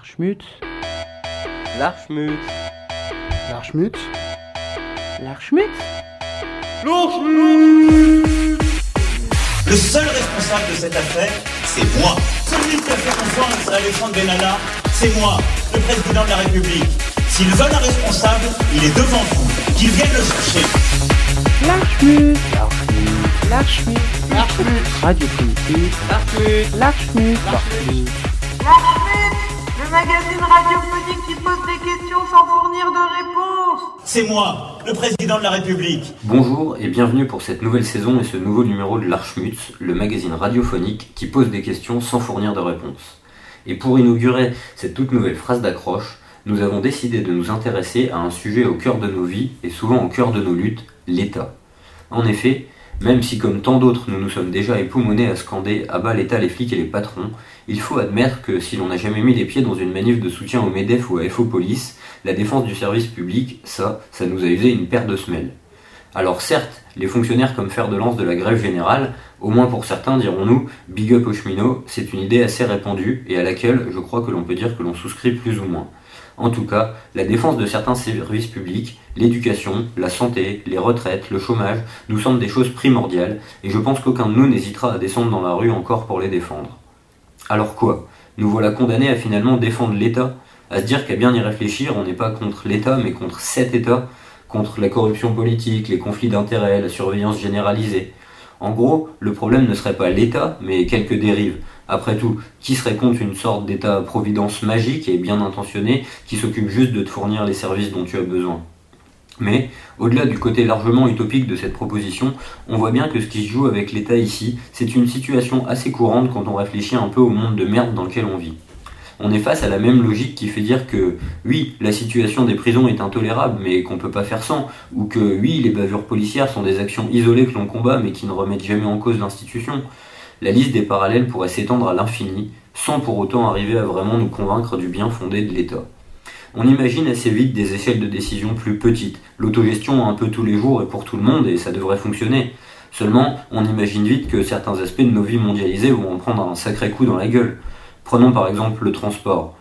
L'Archmut. L'Archmut. L'Archmut. L'Archmut. Le seul responsable de cette affaire, c'est moi. Celui qui a fait confiance à Alexandre Benalla, c'est moi, le président de la République. S'ils veulent un responsable, il est devant vous. Qu'ils viennent le chercher. L'Archmut. L'Archmut. L'Archmut. Radio Politique. L'Archmut. L'Archmut. L'Archmut. Magazine radiophonique qui pose des questions sans fournir de réponses. C'est moi, le président de la République. Bonjour et bienvenue pour cette nouvelle saison et ce nouveau numéro de l'Archmutz, le magazine radiophonique qui pose des questions sans fournir de réponses. Et pour inaugurer cette toute nouvelle phrase d'accroche, nous avons décidé de nous intéresser à un sujet au cœur de nos vies et souvent au cœur de nos luttes, l'État. En effet, même si comme tant d'autres nous nous sommes déjà époumonés à scander à bas l'État, les flics et les patrons, il faut admettre que si l'on n'a jamais mis les pieds dans une manif de soutien au MEDEF ou à FO Police, la défense du service public, ça, ça nous a usé une paire de semelles. Alors certes, les fonctionnaires comme fer de lance de la grève générale, au moins pour certains dirons-nous, big up aux cheminots, c'est une idée assez répandue et à laquelle je crois que l'on peut dire que l'on souscrit plus ou moins. En tout cas, la défense de certains services publics, l'éducation, la santé, les retraites, le chômage, nous semblent des choses primordiales, et je pense qu'aucun de nous n'hésitera à descendre dans la rue encore pour les défendre. Alors quoi? Nous voilà condamnés à finalement défendre l'État À se dire qu'à bien y réfléchir, on n'est pas contre l'État, mais contre cet État, contre la corruption politique, les conflits d'intérêts, la surveillance généralisée. En gros, le problème ne serait pas l'État, mais quelques dérives. Après tout, qui serait contre une sorte d'État-providence magique et bien intentionné qui s'occupe juste de te fournir les services dont tu as besoin? Mais, au-delà du côté largement utopique de cette proposition, on voit bien que ce qui se joue avec l'État ici, c'est une situation assez courante quand on réfléchit un peu au monde de merde dans lequel on vit. On est face à la même logique qui fait dire que, oui, la situation des prisons est intolérable, mais qu'on peut pas faire sans, ou que, oui, les bavures policières sont des actions isolées que l'on combat, mais qui ne remettent jamais en cause l'institution. La liste des parallèles pourrait s'étendre à l'infini, sans pour autant arriver à vraiment nous convaincre du bien fondé de l'État. On imagine assez vite des échelles de décision plus petites, l'autogestion un peu tous les jours et pour tout le monde, et ça devrait fonctionner. Seulement, on imagine vite que certains aspects de nos vies mondialisées vont en prendre un sacré coup dans la gueule. Prenons par exemple le transport.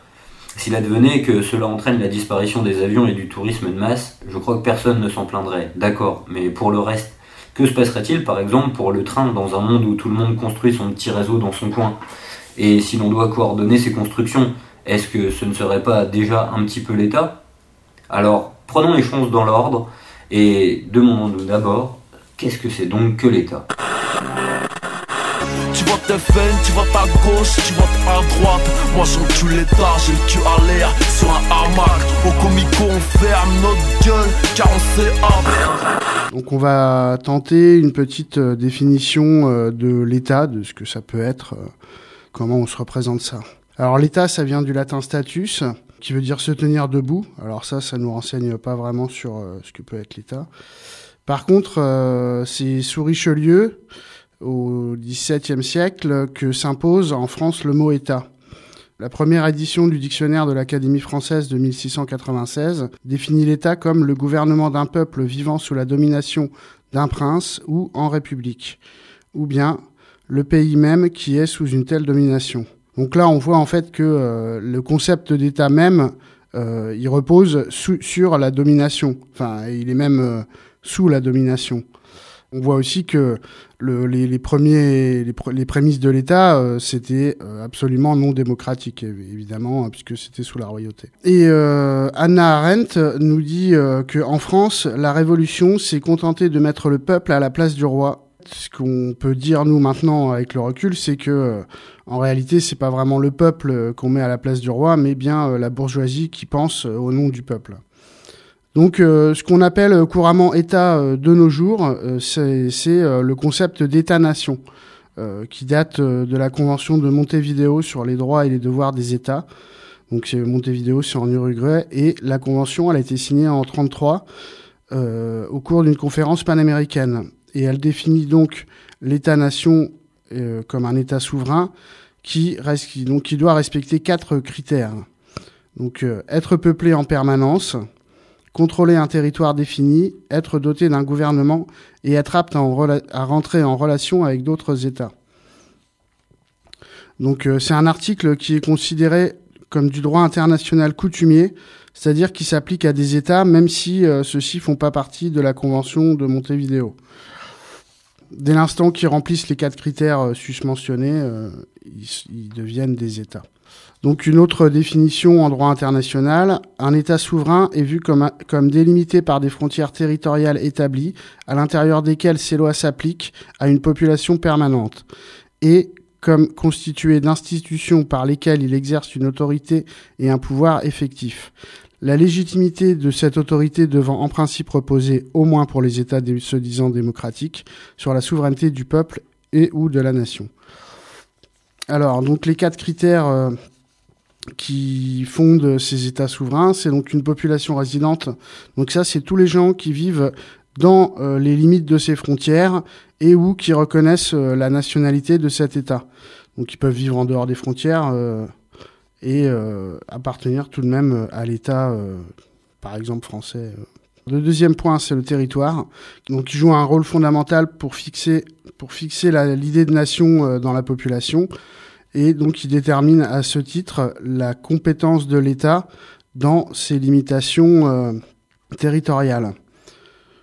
S'il advenait que cela entraîne la disparition des avions et du tourisme de masse, je crois que personne ne s'en plaindrait. D'accord, mais pour le reste, que se passerait-il par exemple pour le train dans un monde où tout le monde construit son petit réseau dans son coin? Et si l'on doit coordonner ces constructions, est-ce que ce ne serait pas déjà un petit peu l'État? Alors, prenons les choses dans l'ordre et demandons-nous d'abord, qu'est-ce que c'est donc que l'État? Tu votes FN, tu votes à gauche, tu votes à droite. Moi j'encule l'État, j'ai le cul à l'air sur un hamac. Au comico on ferme notre gueule car on sait Donc on va tenter une petite euh, définition euh, de l'État, de ce que ça peut être, euh, comment on se représente ça. Alors l'État, ça vient du latin status, qui veut dire se tenir debout. Alors ça, ça nous renseigne pas vraiment sur ce que peut être l'État. Par contre, c'est sous Richelieu, au XVIIe siècle, que s'impose en France le mot État. La première édition du dictionnaire de l'Académie française de 1696 définit l'État comme le gouvernement d'un peuple vivant sous la domination d'un prince ou en république, ou bien le pays même qui est sous une telle domination. Donc là, on voit en fait que euh, le concept d'État même, euh, il repose sur la domination. Enfin, il est même euh, sous la domination. On voit aussi que le, les, premiers, les, prémices de l'État, euh, c'était euh, absolument non démocratique, évidemment, hein, puisque c'était sous la royauté. Et euh, Anna Arendt nous dit que en France, la révolution s'est contentée de mettre le peuple à la place du roi. Ce qu'on peut dire nous maintenant avec le recul, c'est que en réalité, c'est pas vraiment le peuple qu'on met à la place du roi, mais bien la bourgeoisie qui pense au nom du peuple. Donc, euh, ce qu'on appelle couramment État euh, de nos jours, euh, c'est le concept d'État-nation, qui date de la Convention de Montevideo sur les droits et les devoirs des États. Donc, Montevideo, c'est en Uruguay, et la Convention, elle a été signée en 33 au cours d'une conférence panaméricaine. Et elle définit donc l'État-nation comme un État souverain qui, qui, doit respecter quatre critères. Donc, être peuplé en permanence, contrôler un territoire défini, être doté d'un gouvernement et être apte à, rentrer en relation avec d'autres États. Donc euh, c'est un article qui est considéré comme du droit international coutumier, c'est-à-dire qui s'applique à des États même si euh, ceux-ci font pas partie de la Convention de Montevideo. Dès l'instant qu'ils remplissent les quatre critères euh, susmentionnés, euh, ils, deviennent des États. Donc une autre définition en droit international, un État souverain est vu comme, comme délimité par des frontières territoriales établies, à l'intérieur desquelles ces lois s'appliquent à une population permanente, et comme constitué d'institutions par lesquelles il exerce une autorité et un pouvoir effectif. La légitimité de cette autorité devant en principe reposer, au moins pour les États se disant démocratiques, sur la souveraineté du peuple et ou de la nation. Alors, donc les quatre critères euh, qui fondent ces États souverains, c'est donc une population résidente. Donc ça, c'est tous les gens qui vivent dans euh, les limites de ces frontières et ou qui reconnaissent euh, la nationalité de cet État. Donc ils peuvent vivre en dehors des frontières et euh, appartenir tout de même euh, à l'État, euh, par exemple français. Le deuxième point, c'est le territoire, donc qui joue un rôle fondamental pour fixer pour fixer l'idée de nation dans la population et donc il détermine à ce titre la compétence de l'État dans ses limitations euh, territoriales.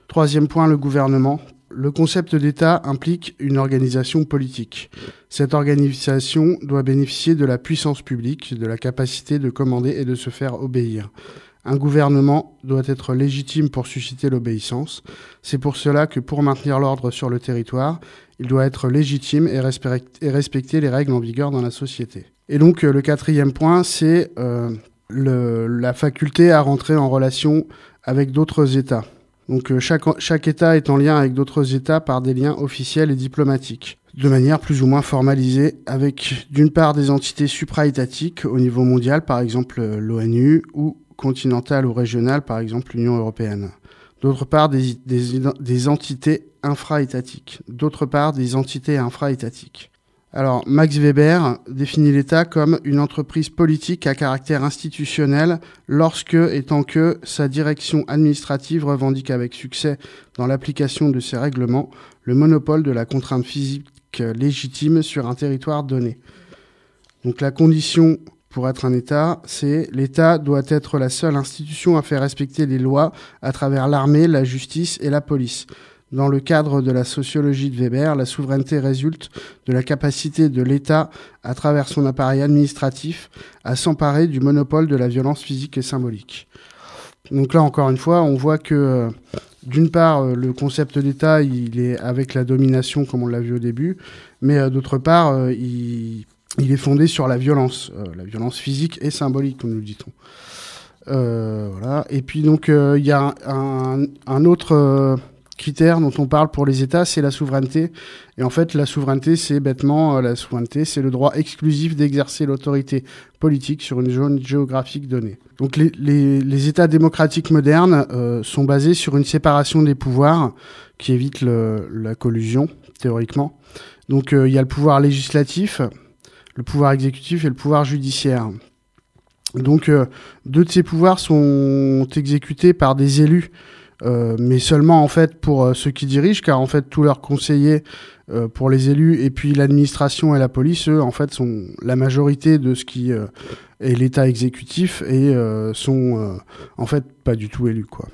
Troisième point, le gouvernement. Le concept d'État implique une organisation politique. Cette organisation doit bénéficier de la puissance publique, de la capacité de commander et de se faire obéir. Un gouvernement doit être légitime pour susciter l'obéissance. C'est pour cela que pour maintenir l'ordre sur le territoire, il doit être légitime et, respect- et respecter les règles en vigueur dans la société. Et donc euh, le quatrième point, c'est euh, la faculté à rentrer en relation avec d'autres États. Donc euh, chaque, chaque État est en lien avec d'autres États par des liens officiels et diplomatiques, de manière plus ou moins formalisée, avec d'une part des entités supraétatiques au niveau mondial, par exemple euh, l'ONU, ou continentales ou régionales, par exemple l'Union européenne. D'autre part, des, des, des entités infra-étatiques. D'autre part, des entités infra-étatiques. Alors, Max Weber définit l'État comme une entreprise politique à caractère institutionnel lorsque et tant que sa direction administrative revendique avec succès, dans l'application de ses règlements, le monopole de la contrainte physique légitime sur un territoire donné. Donc la condition pour être un État, c'est l'État doit être la seule institution à faire respecter les lois à travers l'armée, la justice et la police. Dans le cadre de la sociologie de Weber, la souveraineté résulte de la capacité de l'État, à travers son appareil administratif, à s'emparer du monopole de la violence physique et symbolique. Donc là, encore une fois, on voit que, euh, d'une part, euh, le concept d'État, il est avec la domination, comme on l'a vu au début, mais euh, d'autre part, il, est fondé sur la violence, la violence physique et symbolique, comme nous dit-on. Voilà. Et puis donc, il y a un, autre critère dont on parle pour les États, c'est la souveraineté. Et en fait, la souveraineté, c'est bêtement euh, la souveraineté, c'est le droit exclusif d'exercer l'autorité politique sur une zone géographique donnée. Donc, les, les, les États démocratiques modernes euh, sont basés sur une séparation des pouvoirs qui évite le, la collusion théoriquement. Donc, euh, il y a le pouvoir législatif, le pouvoir exécutif et le pouvoir judiciaire. Donc, euh, deux de ces pouvoirs sont exécutés par des élus euh, mais seulement en fait pour euh, ceux qui dirigent, car en fait tous leurs conseillers euh, pour les élus et puis l'administration et la police, eux, en fait, sont la majorité de ce qui est l'État exécutif et sont en fait pas du tout élus, quoi.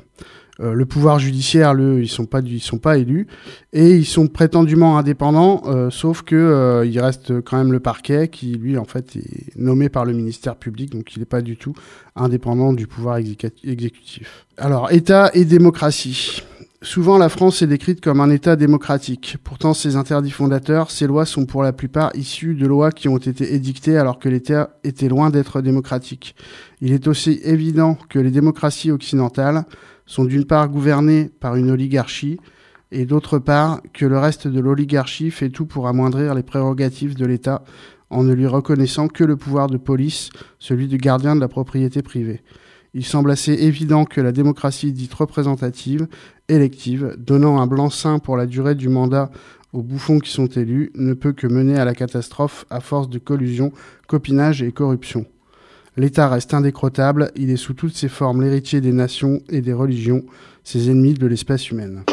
Euh, le pouvoir judiciaire, le, ils sont pas, sont pas élus et ils sont prétendument indépendants, euh, sauf que euh, il reste quand même le parquet qui, lui, en fait, est nommé par le ministère public, donc il n'est pas du tout indépendant du pouvoir exécu- exécutif. Alors, État et démocratie. Souvent, la France est décrite comme un État démocratique. Pourtant, ses interdits fondateurs, ces lois sont pour la plupart issues de lois qui ont été édictées alors que l'État était loin d'être démocratique. Il est aussi évident que les démocraties occidentales sont d'une part gouvernées par une oligarchie et d'autre part que le reste de l'oligarchie fait tout pour amoindrir les prérogatives de l'État en ne lui reconnaissant que le pouvoir de police, celui de gardien de la propriété privée. Il semble assez évident que la démocratie dite représentative, élective, donnant un blanc-seing pour la durée du mandat aux bouffons qui sont élus, ne peut que mener à la catastrophe à force de collusion, copinage et corruption. L'État reste indécrottable, il est sous toutes ses formes l'héritier des nations et des religions, ses ennemis de l'espèce humaine.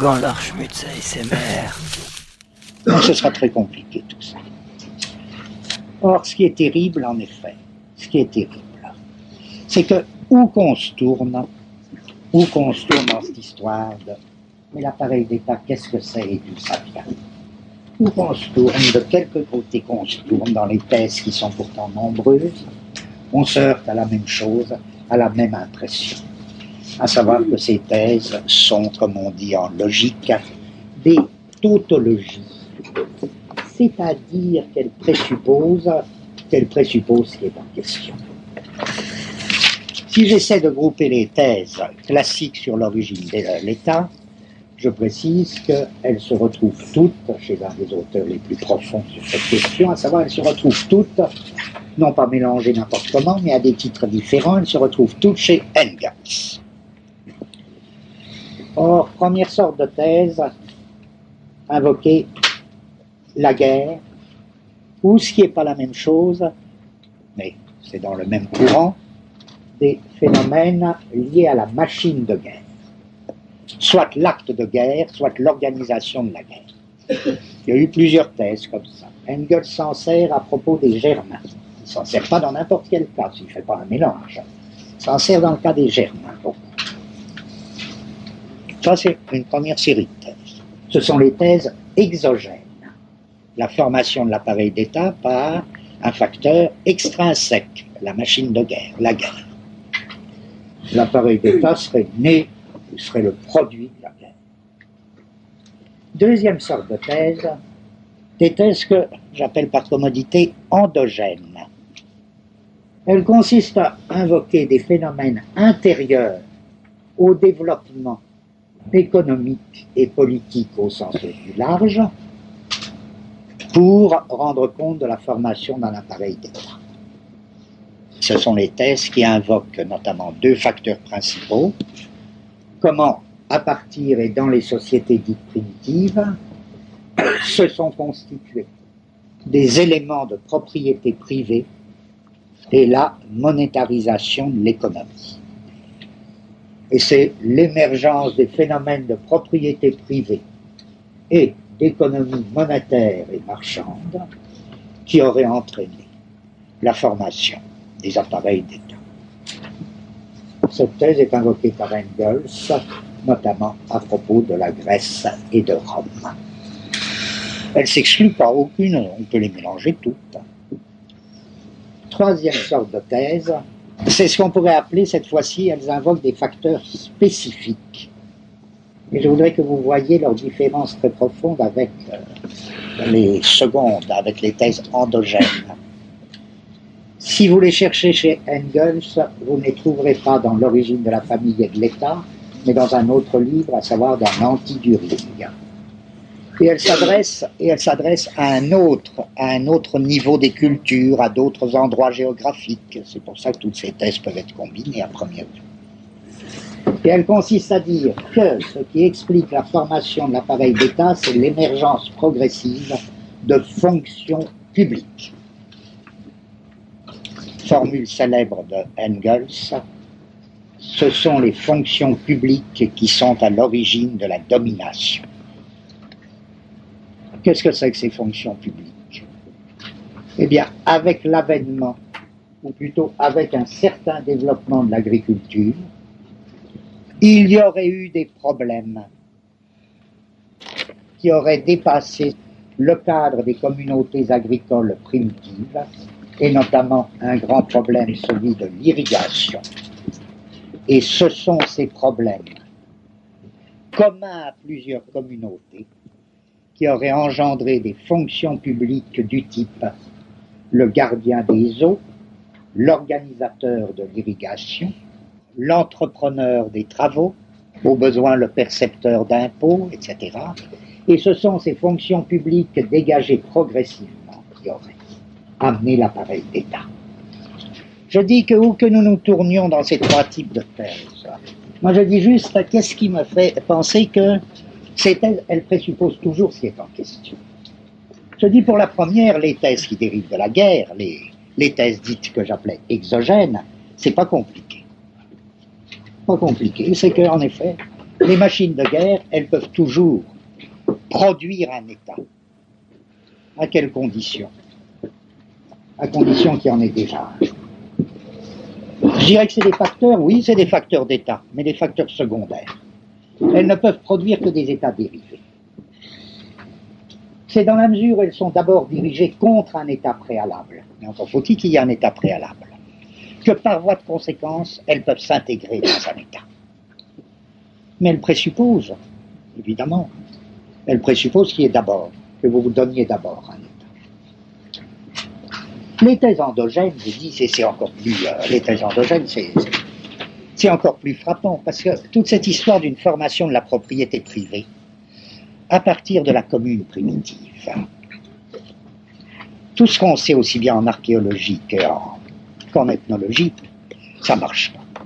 Slogan l'Archmutz ASMR. ce sera très compliqué tout ça. Or, ce qui est terrible, en effet, ce qui est terrible, c'est que où qu'on se tourne, où qu'on se tourne dans cette histoire de mais l'appareil d'État, qu'est-ce que c'est et d'où ça Où qu'on se tourne, de quelque côté qu'on se tourne dans les thèses qui sont pourtant nombreuses, on se heurte à la même chose, à la même impression à savoir que ces thèses sont, comme on dit en logique, des tautologies, c'est-à-dire qu'elles présupposent, qu'elles présupposent ce qui est en question. Si j'essaie de grouper les thèses classiques sur l'origine de l'État, je précise qu'elles se retrouvent toutes, chez un des auteurs les plus profonds sur cette question, à savoir elles se retrouvent toutes, non pas mélangées n'importe comment, mais à des titres différents, elles se retrouvent toutes chez Engels. Or, première sorte de thèse, invoquer la guerre, ou ce qui n'est pas la même chose, mais c'est dans le même courant, des phénomènes liés à la machine de guerre. Soit l'acte de guerre, soit l'organisation de la guerre. Il y a eu plusieurs thèses comme ça. Engels s'en sert à propos des Germains. Il s'en sert pas dans n'importe quel cas, s'il ne fait pas un mélange. Il s'en sert dans le cas des Germains. Ça, c'est une première série de thèses. Ce sont les thèses exogènes. La formation de l'appareil d'État par un facteur extrinsèque, la machine de guerre, la guerre. L'appareil d'État serait né, serait le produit de la guerre. Deuxième sorte de thèse, des thèses que j'appelle par commodité endogènes. Elles consistent à invoquer des phénomènes intérieurs au développement économique et politique au sens le plus large pour rendre compte de la formation d'un appareil d'État. Ce sont les thèses qui invoquent notamment deux facteurs principaux. Comment, à partir et dans les sociétés dites primitives, se sont constitués des éléments de propriété privée et la monétarisation de l'économie et c'est l'émergence des phénomènes de propriété privée et d'économie monétaire et marchande qui aurait entraîné la formation des appareils d'État. Cette thèse est invoquée par Engels, notamment à propos de la Grèce et de Rome. Elle s'exclut pas aucune, on peut les mélanger toutes. Troisième sorte de thèse, c'est ce qu'on pourrait appeler cette fois-ci, elles invoquent des facteurs spécifiques. Et je voudrais que vous voyiez leur différence très profonde avec euh, les secondes, avec les thèses endogènes. Si vous les cherchez chez Engels, vous ne les trouverez pas dans l'origine de la famille et de l'État, mais dans un autre livre, à savoir dans l'Anti-During et elle s'adresse et elle s'adresse à un autre à un autre niveau des cultures, à d'autres endroits géographiques. C'est pour ça que toutes ces thèses peuvent être combinées à première vue. Et elle consiste à dire que ce qui explique la formation de l'appareil d'État, c'est l'émergence progressive de fonctions publiques. Formule célèbre de Engels, ce sont les fonctions publiques qui sont à l'origine de la domination. Qu'est-ce que c'est que ces fonctions publiques? Eh bien, avec l'avènement, ou plutôt avec un certain développement de l'agriculture, il y aurait eu des problèmes qui auraient dépassé le cadre des communautés agricoles primitives, et notamment un grand problème, celui de l'irrigation. Et ce sont ces problèmes communs à plusieurs communautés qui aurait engendré des fonctions publiques du type le gardien des eaux, l'organisateur de l'irrigation, l'entrepreneur des travaux, au besoin le percepteur d'impôts, etc. Et ce sont ces fonctions publiques dégagées progressivement qui auraient amené l'appareil d'État. Je dis que où que nous nous tournions dans ces trois types de thèses, moi je dis juste qu'est-ce qui me fait penser que ces thèses, elles présupposent toujours ce qui est en question. Je dis pour la première, les thèses qui dérivent de la guerre, les, thèses dites que j'appelais exogènes, c'est pas compliqué. Pas compliqué, c'est qu'en effet, les machines de guerre, elles peuvent toujours produire un État. À quelles conditions? À condition qu'il y en ait déjà. Je dirais que c'est des facteurs, oui, c'est des facteurs d'État, mais des facteurs secondaires. Elles ne peuvent produire que des États dérivés. C'est dans la mesure où elles sont d'abord dirigées contre un État préalable, mais encore faut-il qu'il y ait un État préalable, que par voie de conséquence, elles peuvent s'intégrer dans un État. Mais elles présupposent, évidemment, elles présupposent qu'il y ait d'abord, que vous vous donniez d'abord un État. Les thèses endogènes, je dis, c'est encore plus, euh, les thèses endogènes, c'est c'est encore plus frappant parce que toute cette histoire d'une formation de la propriété privée, à partir de la commune primitive, tout ce qu'on sait aussi bien en archéologie qu'en ethnologie, ça marche pas.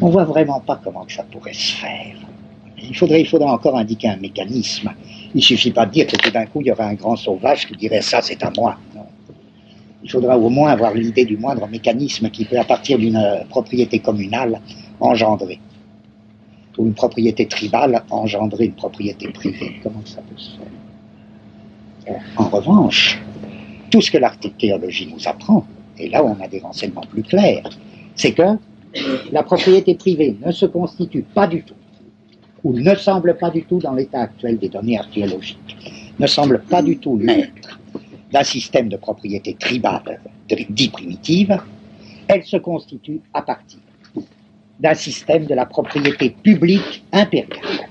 On voit vraiment pas comment ça pourrait se faire. Il faudrait, encore indiquer un mécanisme. Il suffit pas de dire que tout d'un coup il y aurait un grand sauvage qui dirait ça c'est à moi. Il faudra au moins avoir l'idée du moindre mécanisme qui peut, à partir d'une euh, propriété communale, engendrer. Ou une propriété tribale, engendrer une propriété privée. Comment ça peut se faire En revanche, tout ce que l'archéologie nous apprend, et là on a des renseignements plus clairs, c'est que la propriété privée ne se constitue pas du tout, ou ne semble pas du tout dans l'état actuel des données archéologiques, ne semble pas du tout l'être d'un système de propriété tribale dit primitive, elle se constitue à partir d'un système de la propriété publique impériale.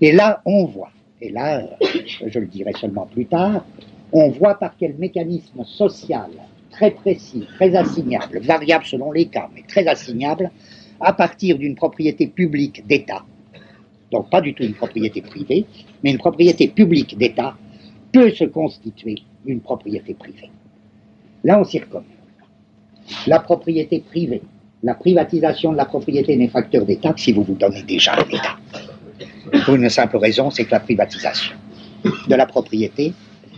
Et là, on voit, et là, je le dirai seulement plus tard, on voit par quel mécanisme social très précis, très assignable, variable selon les cas, mais très assignable, à partir d'une propriété publique d'État, donc pas du tout une propriété privée, mais une propriété publique d'État, peut se constituer une propriété privée. Là, on s'y. La propriété privée, la privatisation de la propriété n'est facteur d'État que si vous vous donnez déjà un. Pour une simple raison, c'est que la privatisation de la propriété,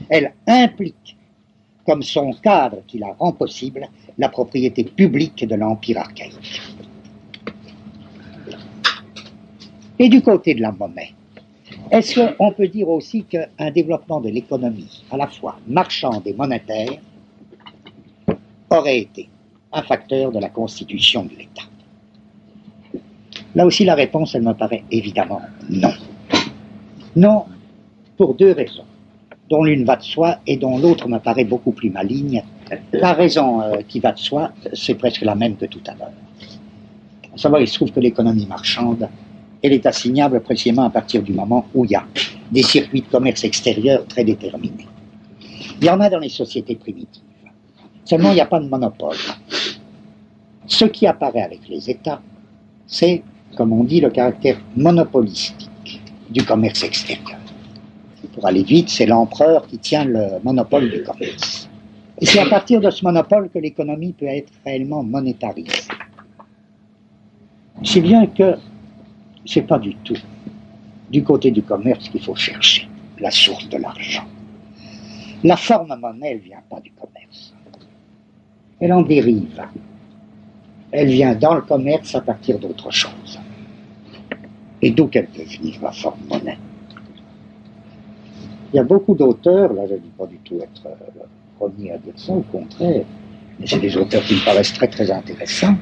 elle implique, comme son cadre qui la rend possible, la propriété publique de l'Empire archaïque. Et du côté de la monnaie, est-ce qu'on peut dire aussi qu'un développement de l'économie, à la fois marchande et monétaire, aurait été un facteur de la constitution de l'État Là aussi, la réponse, elle me paraît évidemment non. Non, pour deux raisons, dont l'une va de soi et dont l'autre me paraît beaucoup plus maligne. La raison euh, qui va de soi, c'est presque la même que tout à l'heure. À savoir, il se trouve que l'économie marchande, elle est assignable précisément à partir du moment où il y a des circuits de commerce extérieur très déterminés. Il y en a dans les sociétés primitives. Seulement, il n'y a pas de monopole. Ce qui apparaît avec les États, c'est, comme on dit, le caractère monopolistique du commerce extérieur. Pour aller vite, c'est l'empereur qui tient le monopole du commerce. Et c'est à partir de ce monopole que l'économie peut être réellement monétarisée. Si bien que c'est pas du tout du côté du commerce qu'il faut chercher la source de l'argent. La forme monnaie, elle vient pas du commerce. Elle en dérive. Elle vient dans le commerce à partir d'autre chose. Et d'où qu'elle peut venir, la forme monnaie Il y a beaucoup d'auteurs, là je ne dis pas du tout être le premier à dire ça, au contraire, mais c'est des auteurs qui me paraissent très très intéressants,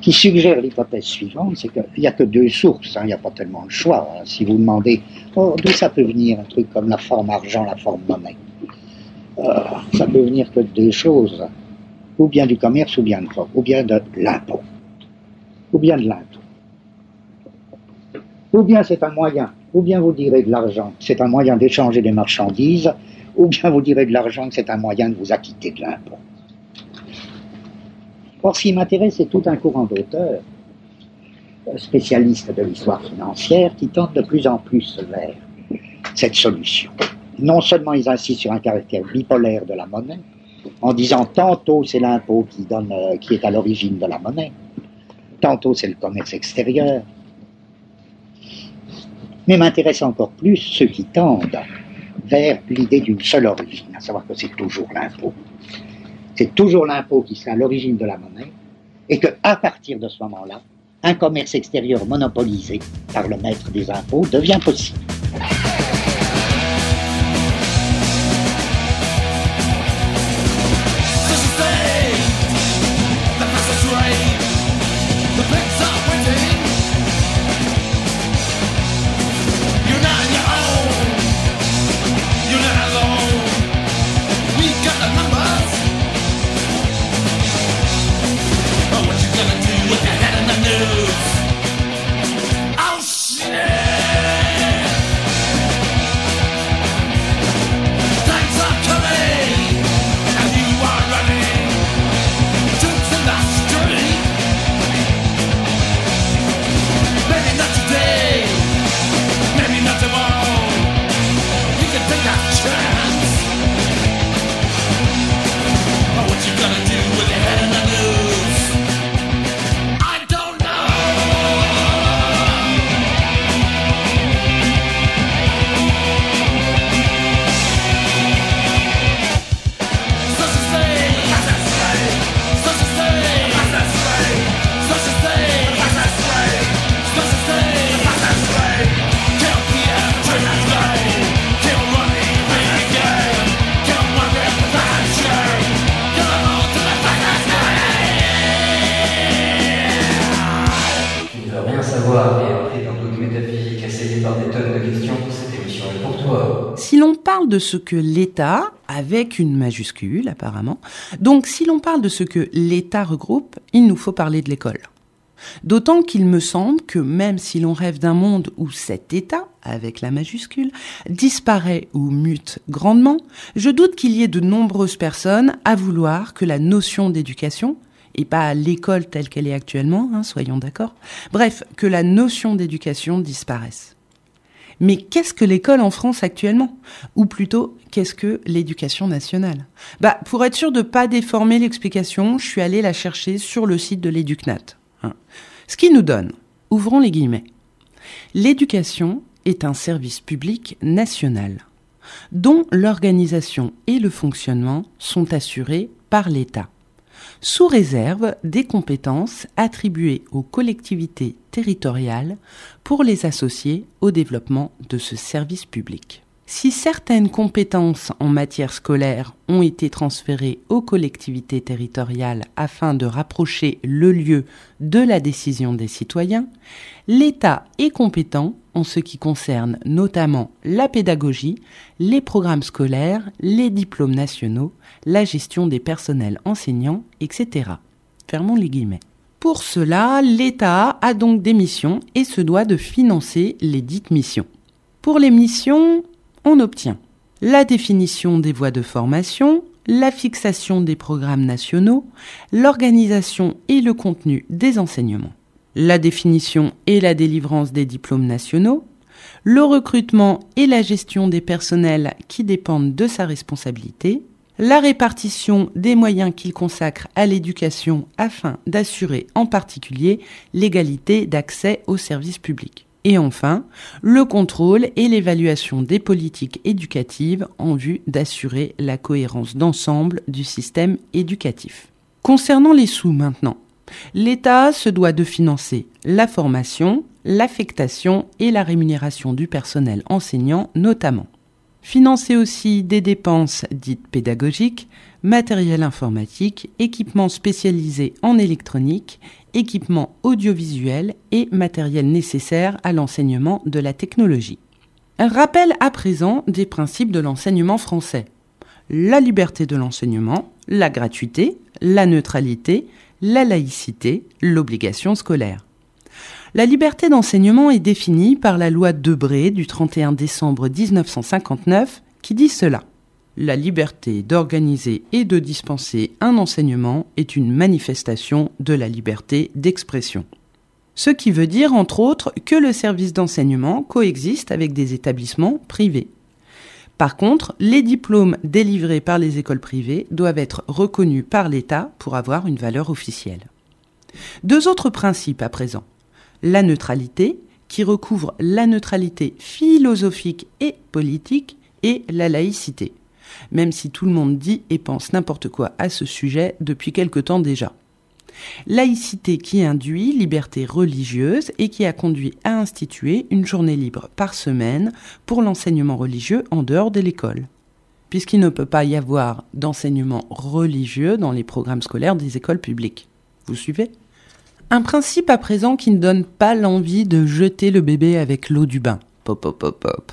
qui suggère l'hypothèse suivante, c'est qu'il n'y a que deux sources, hein, il n'y a pas tellement de choix. Hein. Si vous demandez oh, d'où ça peut venir, un truc comme la forme argent, la forme monnaie, euh, ça peut venir que de deux choses, ou bien du commerce, ou bien de, ou bien de l'impôt, ou bien de l'impôt. Ou bien c'est un moyen ou bien vous direz de l'argent, c'est un moyen d'échanger des marchandises, ou bien vous direz de l'argent que c'est un moyen de vous acquitter de l'impôt. Or, ce qui m'intéresse, c'est tout un courant d'auteurs, euh, spécialistes de l'histoire financière, qui tentent de plus en plus vers cette solution. Non seulement ils insistent sur un caractère bipolaire de la monnaie, en disant tantôt c'est l'impôt euh, qui est à l'origine de la monnaie, tantôt c'est le commerce extérieur. Mais m'intéresse encore plus ceux qui tendent vers l'idée d'une seule origine, à savoir que c'est toujours l'impôt c'est toujours l'impôt qui sera à l'origine de la monnaie, et que à partir de ce moment-là, un commerce extérieur monopolisé par le maître des impôts devient possible. De ce que l'État, avec une majuscule apparemment, donc si l'on parle de ce que l'État regroupe, il nous faut parler de l'école. D'autant qu'il me semble que même si l'on rêve d'un monde où cet État, avec la majuscule, disparaît ou mute grandement, je doute qu'il y ait de nombreuses personnes à vouloir que la notion d'éducation, et pas l'école telle qu'elle est actuellement, hein, soyons d'accord, bref, que la notion d'éducation disparaisse. Mais qu'est-ce que l'école en France actuellement? Ou plutôt, qu'est-ce que l'éducation nationale? Bah, pour être sûr de pas déformer l'explication, je suis allé la chercher sur le site de l'Éducnat. Hein. Ce qui nous donne, ouvrons les guillemets, l'éducation est un service public national dont l'organisation et le fonctionnement sont assurés par l'État sous réserve des compétences attribuées aux collectivités territoriales pour les associer au développement de ce service public. Si certaines compétences en matière scolaire ont été transférées aux collectivités territoriales afin de rapprocher le lieu de la décision des citoyens, l'État est compétent en ce qui concerne notamment la pédagogie, les programmes scolaires, les diplômes nationaux, la gestion des personnels enseignants, etc. Fermons les guillemets. Pour cela, l'État a donc des missions et se doit de financer les dites missions. Pour les missions, on obtient la définition des voies de formation, la fixation des programmes nationaux, l'organisation et le contenu des enseignements, la définition et la délivrance des diplômes nationaux, le recrutement et la gestion des personnels qui dépendent de sa responsabilité, la répartition des moyens qu'il consacre à l'éducation afin d'assurer en particulier l'égalité d'accès aux services publics. Et enfin, le contrôle et l'évaluation des politiques éducatives en vue d'assurer la cohérence d'ensemble du système éducatif. Concernant les sous maintenant, l'État se doit de financer la formation, l'affectation et la rémunération du personnel enseignant notamment. Financer aussi des dépenses dites pédagogiques, matériel informatique, équipements spécialisés en électronique, équipements audiovisuels et matériel nécessaire à l'enseignement de la technologie. Rappel à présent des principes de l'enseignement français. La liberté de l'enseignement, la gratuité, la neutralité, la laïcité, l'obligation scolaire. La liberté d'enseignement est définie par la loi Debré du 31 décembre 1959 qui dit cela. La liberté d'organiser et de dispenser un enseignement est une manifestation de la liberté d'expression. Ce qui veut dire, entre autres, que le service d'enseignement coexiste avec des établissements privés. Par contre, les diplômes délivrés par les écoles privées doivent être reconnus par l'État pour avoir une valeur officielle. Deux autres principes à présent. La neutralité, qui recouvre la neutralité philosophique et politique, et la laïcité, même si tout le monde dit et pense n'importe quoi à ce sujet depuis quelque temps déjà. Laïcité qui induit liberté religieuse et qui a conduit à instituer une journée libre par semaine pour l'enseignement religieux en dehors de l'école. Puisqu'il ne peut pas y avoir d'enseignement religieux dans les programmes scolaires des écoles publiques. Vous suivez? Un principe à présent qui ne donne pas l'envie de jeter le bébé avec l'eau du bain. Pop, pop, pop, pop.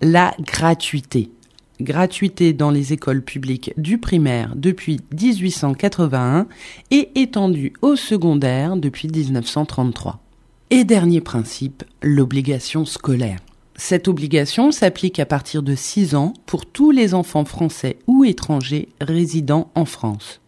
La gratuité gratuité dans les écoles publiques du primaire depuis 1881 et étendue au secondaire depuis 1933. Et dernier principe, l'obligation scolaire. Cette obligation s'applique à partir de 6 ans pour tous les enfants français ou étrangers résidant en France.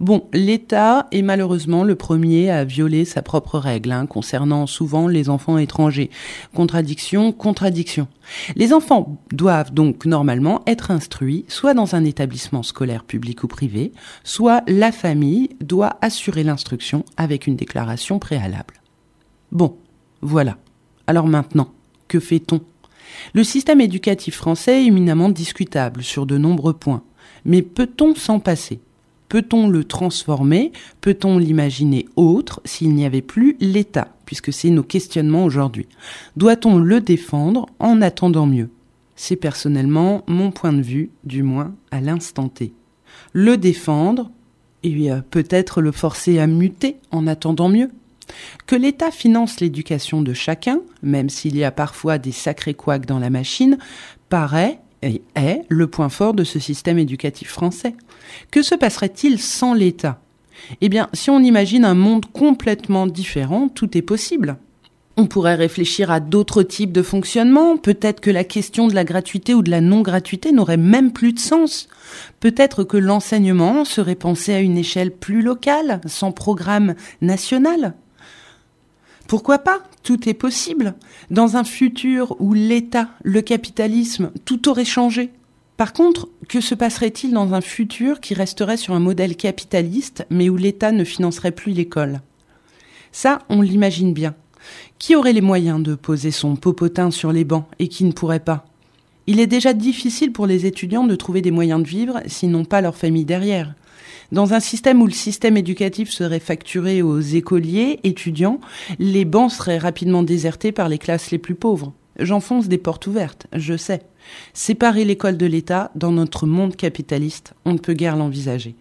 Bon, l'État est malheureusement le premier à violer sa propre règle, hein, concernant souvent les enfants étrangers. Contradiction, contradiction. Les enfants doivent donc normalement être instruits soit dans un établissement scolaire public ou privé, soit la famille doit assurer l'instruction avec une déclaration préalable. Bon, voilà. Alors maintenant, que fait-on? Le système éducatif français est éminemment discutable sur de nombreux points, mais peut-on s'en passer? Peut-on le transformer Peut-on l'imaginer autre s'il n'y avait plus l'État Puisque c'est nos questionnements aujourd'hui. Doit-on le défendre en attendant mieux? C'est personnellement mon point de vue, du moins à l'instant T. Le défendre et euh, peut-être le forcer à muter en attendant mieux. Que l'État finance l'éducation de chacun, même s'il y a parfois des sacrés couacs dans la machine, paraît est le point fort de ce système éducatif français. Que se passerait-il sans l'État? Eh bien, si on imagine un monde complètement différent, tout est possible. On pourrait réfléchir à d'autres types de fonctionnement. Peut-être que la question de la gratuité ou de la non-gratuité n'aurait même plus de sens. Peut-être que l'enseignement serait pensé à une échelle plus locale, sans programme national. Pourquoi pas? Tout est possible. Dans un futur où l'État, le capitalisme, tout aurait changé. Par contre, que se passerait-il dans un futur qui resterait sur un modèle capitaliste, mais où l'État ne financerait plus l'école? Ça, on l'imagine bien. Qui aurait les moyens de poser son popotin sur les bancs et qui ne pourrait pas? Il est déjà difficile pour les étudiants de trouver des moyens de vivre s'ils n'ont pas leur famille derrière. Dans un système où le système éducatif serait facturé aux écoliers, étudiants, les bancs seraient rapidement désertés par les classes les plus pauvres. J'enfonce des portes ouvertes, je sais. Séparer l'école de l'État, dans notre monde capitaliste, on ne peut guère l'envisager.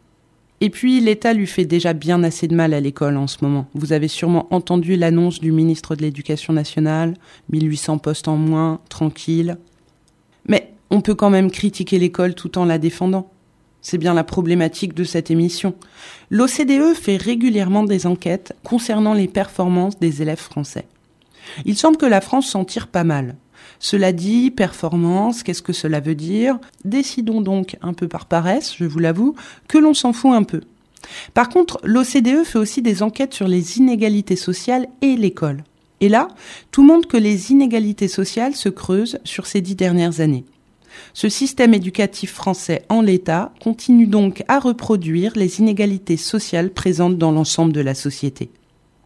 Et puis, l'État lui fait déjà bien assez de mal à l'école en ce moment. Vous avez sûrement entendu l'annonce du ministre de l'Éducation nationale, 1800 postes en moins, tranquille. Mais on peut quand même critiquer l'école tout en la défendant. C'est bien la problématique de cette émission. L'OCDE fait régulièrement des enquêtes concernant les performances des élèves français. Il semble que la France s'en tire pas mal. Cela dit, performance, qu'est-ce que cela veut dire? Décidons donc, un peu par paresse, je vous l'avoue, que l'on s'en fout un peu. Par contre, l'OCDE fait aussi des enquêtes sur les inégalités sociales et l'école. Et là, tout montre que les inégalités sociales se creusent sur ces dix dernières années. Ce système éducatif français en l'état continue donc à reproduire les inégalités sociales présentes dans l'ensemble de la société.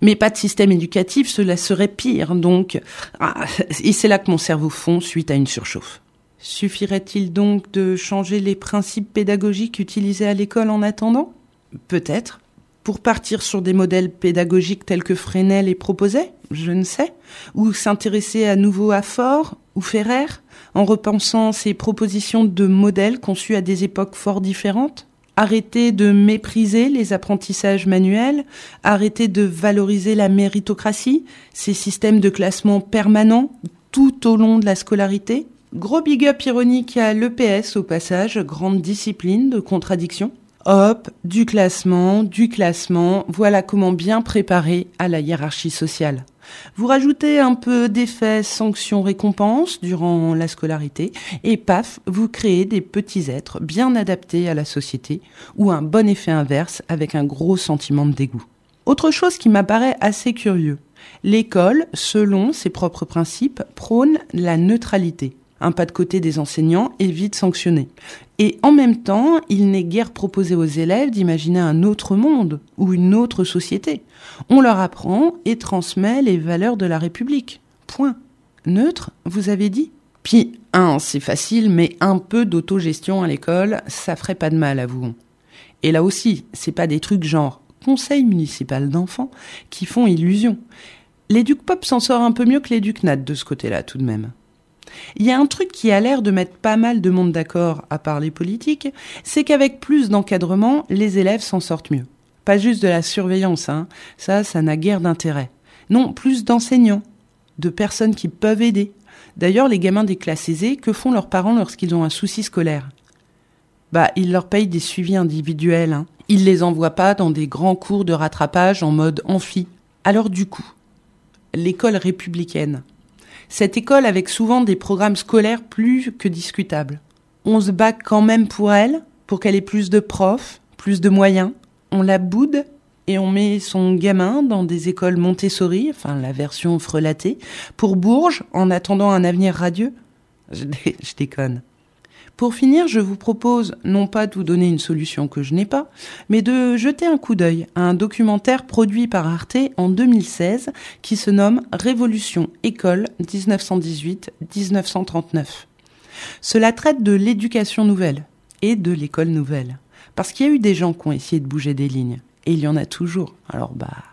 Mais pas de système éducatif, cela serait pire, donc... Ah, et c'est là que mon cerveau fond suite à une surchauffe. Suffirait-il donc de changer les principes pédagogiques utilisés à l'école en attendant? Peut-être. Pour partir sur des modèles pédagogiques tels que Fresnel les proposait Je ne sais. Ou s'intéresser à nouveau à Fort ou Ferrer en repensant ces propositions de modèles conçus à des époques fort différentes? Arrêter de mépriser les apprentissages manuels, arrêter de valoriser la méritocratie, ces systèmes de classement permanents tout au long de la scolarité. Gros big up ironique à l'EPS au passage, grande discipline de contradiction. Hop, du classement, du classement, voilà comment bien préparer à la hiérarchie sociale. Vous rajoutez un peu d'effets sanctions-récompenses durant la scolarité et paf, vous créez des petits êtres bien adaptés à la société ou un bon effet inverse avec un gros sentiment de dégoût. Autre chose qui m'apparaît assez curieux, l'école, selon ses propres principes, prône la neutralité. Un pas de côté des enseignants est vite sanctionné. Et en même temps, il n'est guère proposé aux élèves d'imaginer un autre monde ou une autre société. On leur apprend et transmet les valeurs de la République. Point. Neutre, vous avez dit? Puis, un, c'est facile, mais un peu d'autogestion à l'école, ça ferait pas de mal, avouons. Et là aussi, c'est pas des trucs genre conseil municipal d'enfants qui font illusion. L'éduc pop s'en sort un peu mieux que l'éduc nat de ce côté-là, tout de même. Il y a un truc qui a l'air de mettre pas mal de monde d'accord, à part les politiques, c'est qu'avec plus d'encadrement, les élèves s'en sortent mieux. Pas juste de la surveillance, hein. Ça, ça n'a guère d'intérêt. Non, plus d'enseignants, de personnes qui peuvent aider. D'ailleurs, les gamins des classes aisées, que font leurs parents lorsqu'ils ont un souci scolaire? Bah, ils leur payent des suivis individuels, hein. Ils les envoient pas dans des grands cours de rattrapage en mode amphi. Alors du coup, l'école républicaine. Cette école avec souvent des programmes scolaires plus que discutables. On se bat quand même pour elle, pour qu'elle ait plus de profs, plus de moyens. On la boude et on met son gamin dans des écoles Montessori, enfin la version frelatée, pour Bourges en attendant un avenir radieux. Je, je déconne. Pour finir, je vous propose non pas de vous donner une solution que je n'ai pas, mais de jeter un coup d'œil à un documentaire produit par Arte en 2016 qui se nomme Révolution école 1918-1939. Cela traite de l'éducation nouvelle et de l'école nouvelle. Parce qu'il y a eu des gens qui ont essayé de bouger des lignes. Et il y en a toujours. Alors bah...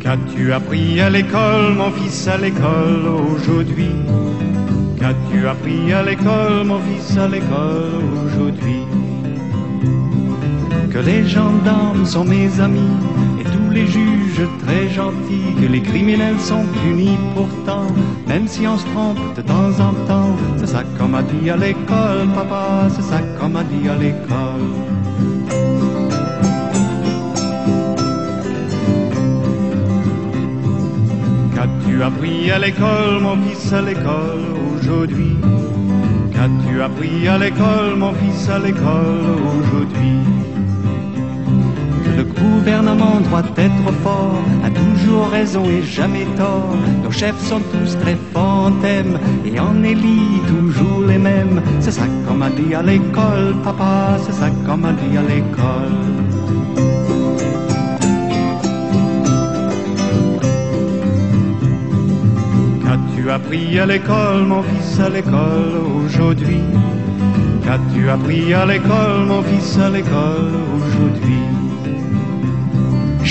Qu'as-tu appris à l'école, mon fils, à l'école aujourd'hui? Qu'as-tu appris à l'école, mon fils, à l'école aujourd'hui? Que les gendarmes sont mes amis et les juges très gentils, que les criminels sont punis pourtant, même si on se trompe de temps en temps. C'est ça qu'on m'a dit à l'école, papa, c'est ça qu'on m'a dit à l'école. Qu'as-tu appris à l'école, mon fils, à l'école aujourd'hui? Qu'as-tu appris à l'école, mon fils, à l'école aujourd'hui? Gouvernement doit être fort, a toujours raison et jamais tort. Nos chefs sont tous très thème et en élit toujours les mêmes. C'est ça qu'on m'a dit à l'école, papa, c'est ça qu'on m'a dit à l'école. Qu'as-tu appris à l'école, mon fils, à l'école aujourd'hui? Qu'as-tu appris à l'école, mon fils, à l'école aujourd'hui?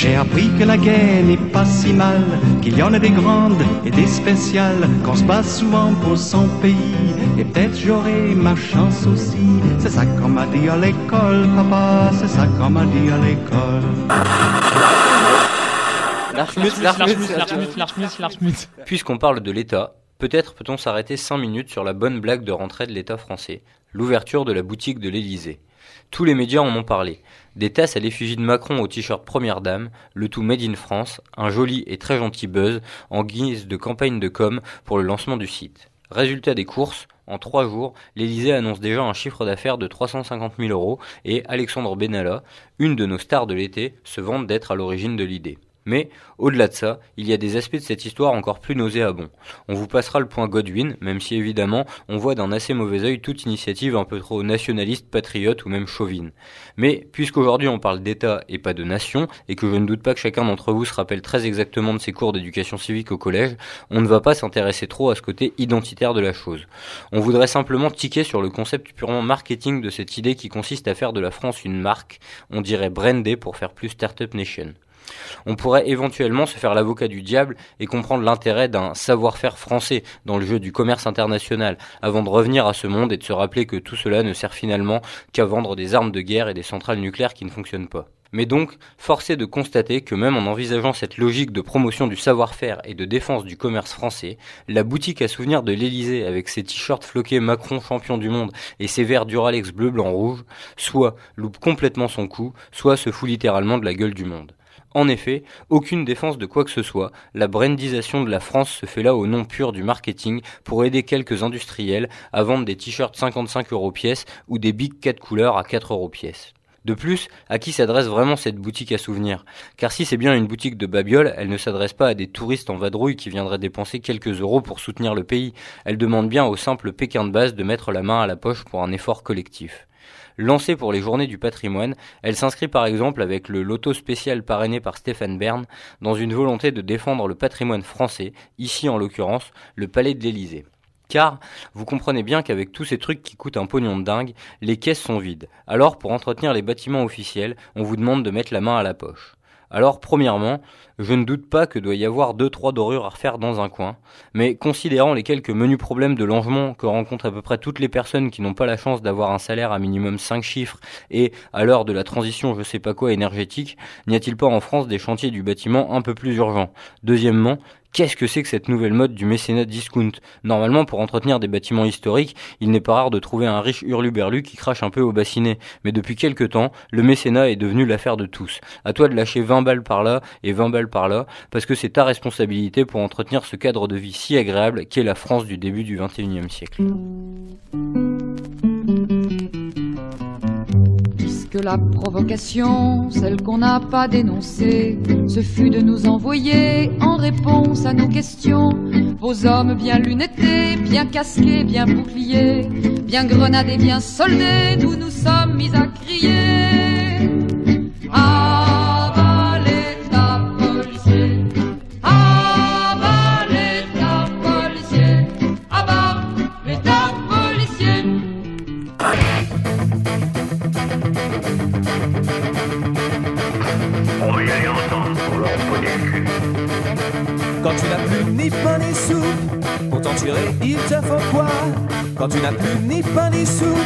J'ai appris que la guerre n'est pas si mal, qu'il y en a des grandes et des spéciales, qu'on se bat souvent pour son pays, et peut-être j'aurai ma chance aussi. C'est ça qu'on m'a dit à l'école, papa, c'est ça qu'on m'a dit à l'école. Puisqu'on parle de l'État, peut-être peut-on s'arrêter 5 minutes sur la bonne blague de rentrée de l'État français, l'ouverture de la boutique de l'Élysée. Tous les médias en ont parlé. Des tasses à l'effigie de Macron au t-shirt Première Dame, le tout made in France, un joli et très gentil buzz en guise de campagne de com pour le lancement du site. Résultat des courses, En trois jours, l'Elysée annonce déjà un chiffre d'affaires de 350 000 euros et Alexandre Benalla, une de nos stars de l'été, se vante d'être à l'origine de l'idée. Mais, au-delà de ça, il y a des aspects de cette histoire encore plus nauséabonds. On vous passera le point Godwin, même si évidemment, on voit d'un assez mauvais œil toute initiative un peu trop nationaliste, patriote ou même chauvine. Mais, puisqu'aujourd'hui on parle d'État et pas de nation, et que je ne doute pas que chacun d'entre vous se rappelle très exactement de ses cours d'éducation civique au collège, on ne va pas s'intéresser trop à ce côté identitaire de la chose. On voudrait simplement tiquer sur le concept purement marketing de cette idée qui consiste à faire de la France une marque, on dirait brander pour faire plus Startup Nation. On pourrait éventuellement se faire l'avocat du diable et comprendre l'intérêt d'un savoir-faire français dans le jeu du commerce international, avant de revenir à ce monde et de se rappeler que tout cela ne sert finalement qu'à vendre des armes de guerre et des centrales nucléaires qui ne fonctionnent pas. Mais donc, force est de constater que même en envisageant cette logique de promotion du savoir-faire et de défense du commerce français, la boutique à souvenir de l'Elysée avec ses t-shirts floqués Macron champion du monde et ses verres Duralex bleu blanc rouge, soit loupe complètement son coup, soit se fout littéralement de la gueule du monde. En effet, aucune défense de quoi que ce soit, la brandisation de la France se fait là au nom pur du marketing pour aider quelques industriels à vendre des t-shirts 55 euros pièce ou des Big 4 couleurs à 4 euros pièce. De plus, à qui s'adresse vraiment cette boutique à souvenirs? Car si c'est bien une boutique de babiole, elle ne s'adresse pas à des touristes en vadrouille qui viendraient dépenser quelques euros pour soutenir le pays. Elle demande bien au simple Pékin de base de mettre la main à la poche pour un effort collectif. Lancée pour les journées du patrimoine, elle s'inscrit par exemple avec le loto spécial parrainé par Stéphane Bern dans une volonté de défendre le patrimoine français, ici en l'occurrence le palais de l'Élysée. Car vous comprenez bien qu'avec tous ces trucs qui coûtent un pognon de dingue, les caisses sont vides. Alors pour entretenir les bâtiments officiels, on vous demande de mettre la main à la poche. Alors, premièrement, je ne doute pas que doit y avoir deux trois dorures à refaire dans un coin, mais considérant les quelques menus problèmes de logement que rencontrent à peu près toutes les personnes qui n'ont pas la chance d'avoir un salaire à minimum 5 chiffres et à l'heure de la transition je sais pas quoi énergétique, n'y a-t-il pas en France des chantiers du bâtiment un peu plus urgents? Deuxièmement, Qu'est-ce que c'est que cette nouvelle mode du mécénat discount? Normalement, pour entretenir des bâtiments historiques, il n'est pas rare de trouver un riche hurluberlu qui crache un peu au bassinet. Mais depuis quelque temps, le mécénat est devenu l'affaire de tous. À toi de lâcher 20 balles par là et 20 balles par là, parce que c'est ta responsabilité pour entretenir ce cadre de vie si agréable qu'est la France du début du XXIe siècle. Que la provocation, celle qu'on n'a pas dénoncée, ce fut de nous envoyer en réponse à nos questions vos hommes bien lunettés, bien casqués, bien boucliers, bien grenadés, bien soldés, nous nous sommes mis à crier. Quand tu n'as plus ni pain ni soupe, pour t'en tirer, il te faut quoi? Quand tu n'as plus ni pain ni soupe,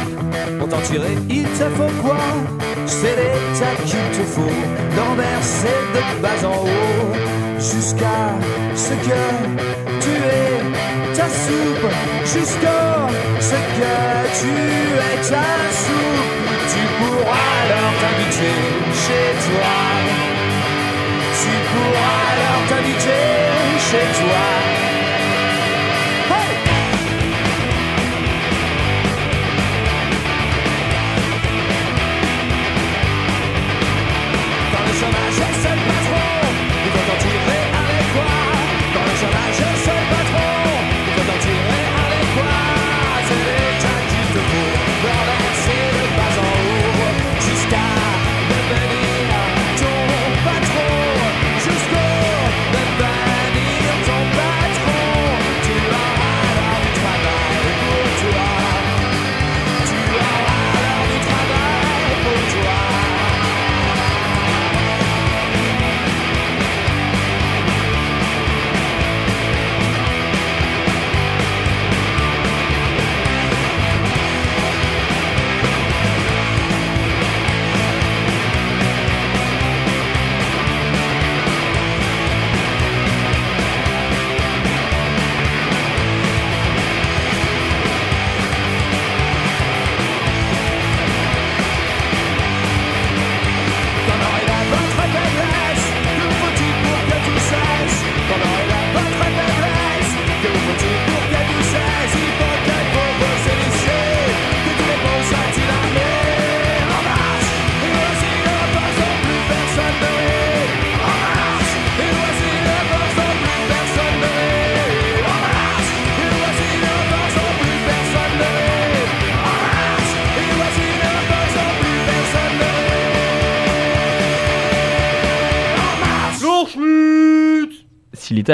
pour t'en tirer, il te faut quoi? C'est l'état qu'il te faut, d'enverser de bas en haut, jusqu'à ce que tu aies ta soupe, jusqu'à ce que tu aies ta soupe. Tu pourras alors t'habituer chez toi. Tu pourras alors t'habituer chez toi.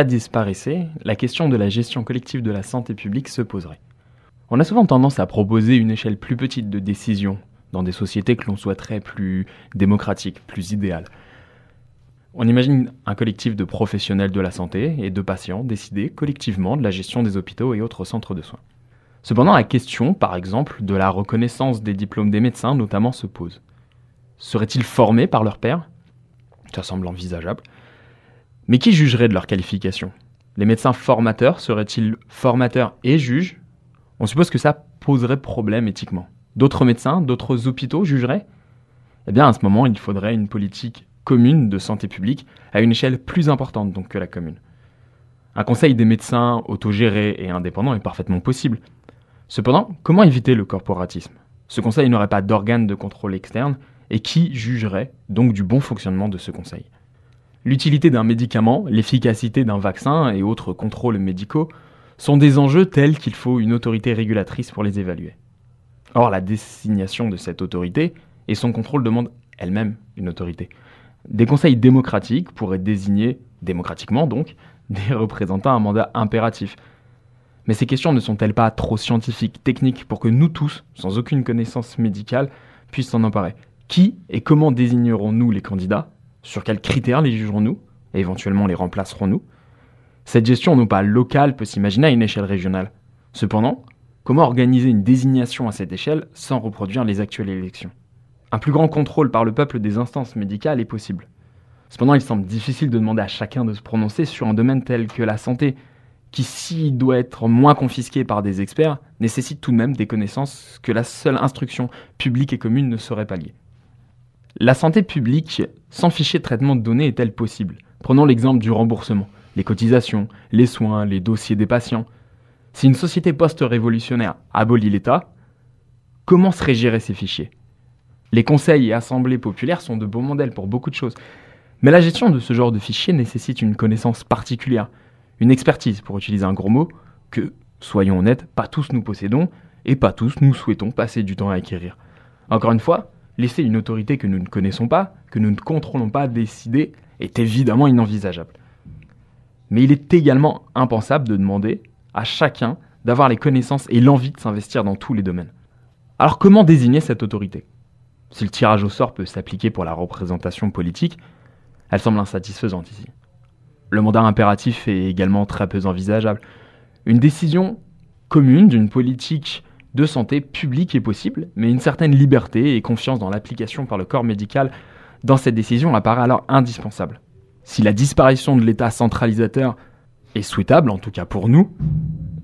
Disparaissait, la question de la gestion collective de la santé publique se poserait. On a souvent tendance à proposer une échelle plus petite de décision dans des sociétés que l'on souhaiterait plus démocratiques, plus idéales. On imagine un collectif de professionnels de la santé et de patients décider collectivement de la gestion des hôpitaux et autres centres de soins. Cependant, la question, par exemple, de la reconnaissance des diplômes des médecins notamment se pose. Seraient-ils formés par leurs pairs Ça semble envisageable. Mais qui jugerait de leur qualification? Les médecins formateurs seraient-ils formateurs et juges? On suppose que ça poserait problème éthiquement. D'autres médecins, d'autres hôpitaux jugeraient? Eh bien, à ce moment, il faudrait une politique commune de santé publique à une échelle plus importante donc que la commune. Un conseil des médecins autogéré et indépendant est parfaitement possible. Cependant, comment éviter le corporatisme? Ce conseil n'aurait pas d'organe de contrôle externe et qui jugerait donc du bon fonctionnement de ce conseil? L'utilité d'un médicament, l'efficacité d'un vaccin et autres contrôles médicaux sont des enjeux tels qu'il faut une autorité régulatrice pour les évaluer. Or, la désignation de cette autorité et son contrôle demandent elle-même une autorité. Des conseils démocratiques pourraient désigner, démocratiquement donc, des représentants à mandat impératif. Mais ces questions ne sont-elles pas trop scientifiques, techniques, pour que nous tous, sans aucune connaissance médicale, puissions s'en emparer? Qui et comment désignerons-nous les candidats? Sur quels critères les jugerons-nous Et éventuellement les remplacerons-nous Cette gestion non pas locale peut s'imaginer à une échelle régionale. Cependant, comment organiser une désignation à cette échelle sans reproduire les actuelles élections? Un plus grand contrôle par le peuple des instances médicales est possible. Cependant, il semble difficile de demander à chacun de se prononcer sur un domaine tel que la santé, qui, s'il doit être moins confisqué par des experts, nécessite tout de même des connaissances que la seule instruction publique et commune ne saurait pallier. La santé publique, sans fichier de traitement de données, est-elle possible? Prenons l'exemple du remboursement, les cotisations, les soins, les dossiers des patients. Si une société post-révolutionnaire abolit l'État, comment seraient gérés ces fichiers? Les conseils et assemblées populaires sont de beaux modèles pour beaucoup de choses. Mais la gestion de ce genre de fichiers nécessite une connaissance particulière, une expertise, pour utiliser un gros mot, que, soyons honnêtes, pas tous nous possédons et pas tous nous souhaitons passer du temps à acquérir. Encore une fois, laisser une autorité que nous ne connaissons pas, que nous ne contrôlons pas décider, est évidemment inenvisageable. Mais il est également impensable de demander à chacun d'avoir les connaissances et l'envie de s'investir dans tous les domaines. Alors comment désigner cette autorité? Si le tirage au sort peut s'appliquer pour la représentation politique, elle semble insatisfaisante ici. Le mandat impératif est également très peu envisageable. Une décision commune d'une politique de santé publique est possible, mais une certaine liberté et confiance dans l'application par le corps médical dans cette décision apparaît alors indispensable. Si la disparition de l'État centralisateur est souhaitable, en tout cas pour nous,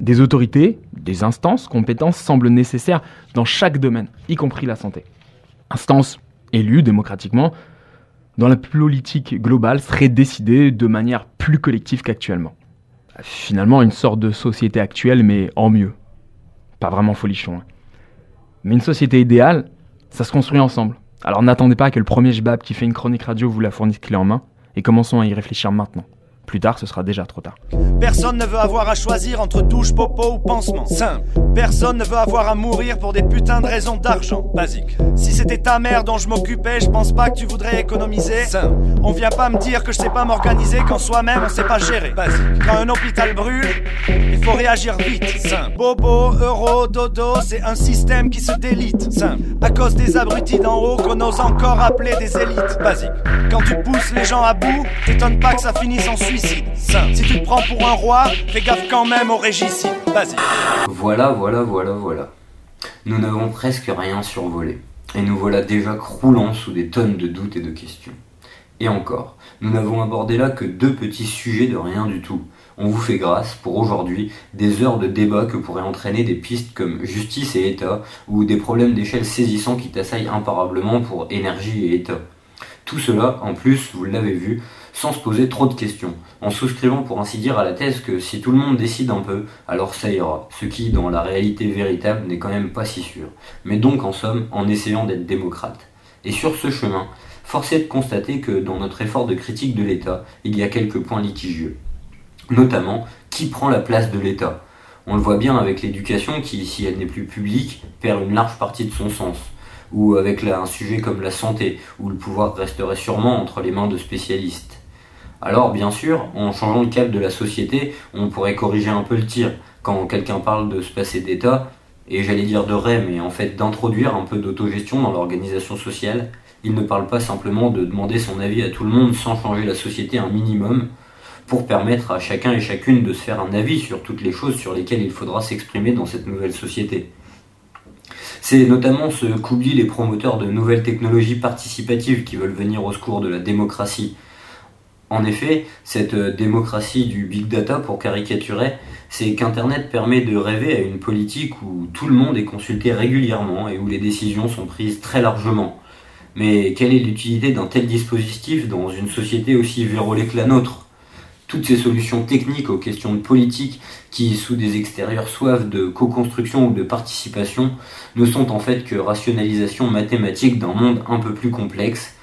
des autorités, des instances, compétences semblent nécessaires dans chaque domaine, y compris la santé instance élue démocratiquement, dans la politique globale serait décidée de manière plus collective qu'actuellement. Finalement, une sorte de société actuelle, mais en mieux. Pas vraiment folichon. Hein. Mais une société idéale, ça se construit ensemble. Alors n'attendez pas que le premier jbab qui fait une chronique radio vous la fournisse clé en main, et commençons à y réfléchir maintenant. Plus tard, ce sera déjà trop tard. Personne ne veut avoir à choisir entre douche, popo ou pansement. Simple. Personne ne veut avoir à mourir pour des putains de raisons d'argent. Basique. Si c'était ta mère dont je m'occupais, je pense pas que tu voudrais économiser. Simple. On vient pas me dire que je sais pas m'organiser quand soi-même on sait pas gérer. Basique. Quand un hôpital brûle, il faut réagir vite. Simple. Bobo, euro, dodo, c'est un système qui se délite. Simple. À cause des abrutis d'en haut qu'on ose encore appeler des élites. Basique. Quand tu pousses les gens à bout, t'étonnes pas que ça finisse en Suisse si tu te prends pour un roi, fais gaffe quand même au régicide. Vas-y. Voilà, voilà, voilà, voilà. Nous n'avons presque rien survolé. Et nous voilà déjà croulant sous des tonnes de doutes et de questions. Et encore, nous n'avons abordé là que deux petits sujets de rien du tout. On vous fait grâce, pour aujourd'hui, des heures de débat que pourraient entraîner des pistes comme justice et État, ou des problèmes d'échelle saisissants qui t'assaillent imparablement pour énergie et État. Tout cela, en plus, vous l'avez vu, sans se poser trop de questions, en souscrivant pour ainsi dire à la thèse que si tout le monde décide un peu, alors ça ira, ce qui, dans la réalité véritable, n'est quand même pas si sûr, mais donc en somme, en essayant d'être démocrate. Et sur ce chemin, force est de constater que dans notre effort de critique de l'État, il y a quelques points litigieux. Notamment, qui prend la place de l'État? On le voit bien avec l'éducation qui, si elle n'est plus publique, perd une large partie de son sens ou avec un sujet comme la santé, où le pouvoir resterait sûrement entre les mains de spécialistes. Alors bien sûr, en changeant le cap de la société, on pourrait corriger un peu le tir. Quand quelqu'un parle de se passer d'État, et j'allais dire de rêve, mais en fait d'introduire un peu d'autogestion dans l'organisation sociale, il ne parle pas simplement de demander son avis à tout le monde sans changer la société un minimum, pour permettre à chacun et chacune de se faire un avis sur toutes les choses sur lesquelles il faudra s'exprimer dans cette nouvelle société. C'est notamment ce qu'oublient les promoteurs de nouvelles technologies participatives qui veulent venir au secours de la démocratie. En effet, cette démocratie du big data, pour caricaturer, c'est qu'Internet permet de rêver à une politique où tout le monde est consulté régulièrement et où les décisions sont prises très largement. Mais quelle est l'utilité d'un tel dispositif dans une société aussi vérolée que la nôtre? Toutes ces solutions techniques aux questions de politique qui, sous des extérieurs soif de co-construction ou de participation, ne sont en fait que rationalisation mathématique d'un monde un peu plus complexe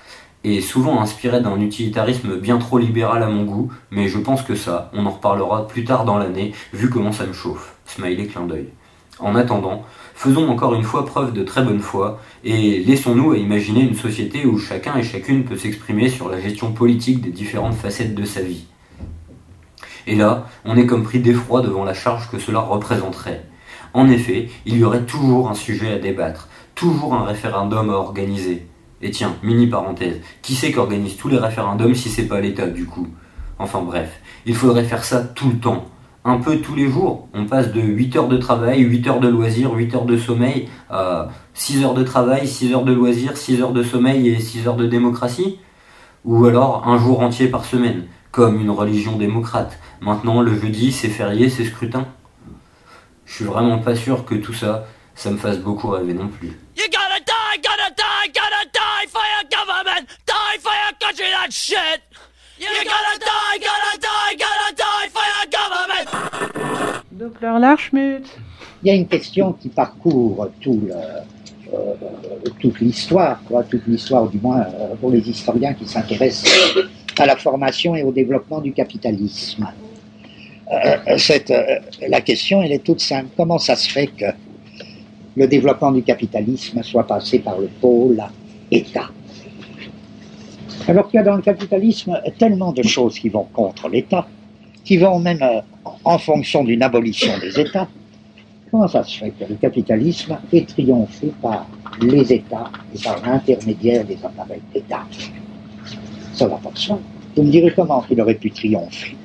et souvent inspiré d'un utilitarisme bien trop libéral à mon goût, mais je pense que ça, on en reparlera plus tard dans l'année, vu comment ça me chauffe. Smiley clin d'œil. En attendant, faisons encore une fois preuve de très bonne foi et laissons-nous à imaginer une société où chacun et chacune peut s'exprimer sur la gestion politique des différentes facettes de sa vie. Et là, on est comme pris d'effroi devant la charge que cela représenterait. En effet, il y aurait toujours un sujet à débattre, toujours un référendum à organiser. Et tiens, mini parenthèse, qui c'est qui organise tous les référendums si c'est pas l'État du coup? Enfin bref, il faudrait faire ça tout le temps, un peu tous les jours. On passe de 8 heures de travail, 8 heures de loisirs, 8 heures de sommeil à 6 heures de travail, 6 heures de loisirs, 6 heures de sommeil et 6 heures de démocratie Ou alors un jour entier par semaine, comme une religion démocrate. Maintenant, le jeudi, c'est férié, c'est scrutin. Je suis vraiment pas sûr que tout ça, ça me fasse beaucoup rêver non plus. That shit. You gotta die, gotta die, gotta die for your government. Doppler Larchmut. Il y a une question qui parcourt tout le, euh, toute l'histoire, quoi, toute l'histoire, du moins euh, pour les historiens qui s'intéressent à la formation et au développement du capitalisme. Euh, cette, euh, la question, elle est toute simple. Comment ça se fait que le développement du capitalisme soit passé par le pôle État? Alors qu'il y a dans le capitalisme tellement de choses qui vont contre l'État, qui vont même euh, en fonction d'une abolition des États. Comment ça se fait que le capitalisme est triomphé par les États et par l'intermédiaire des appareils d'État? Ça va pas de soi. Vous me direz comment il aurait pu triompher?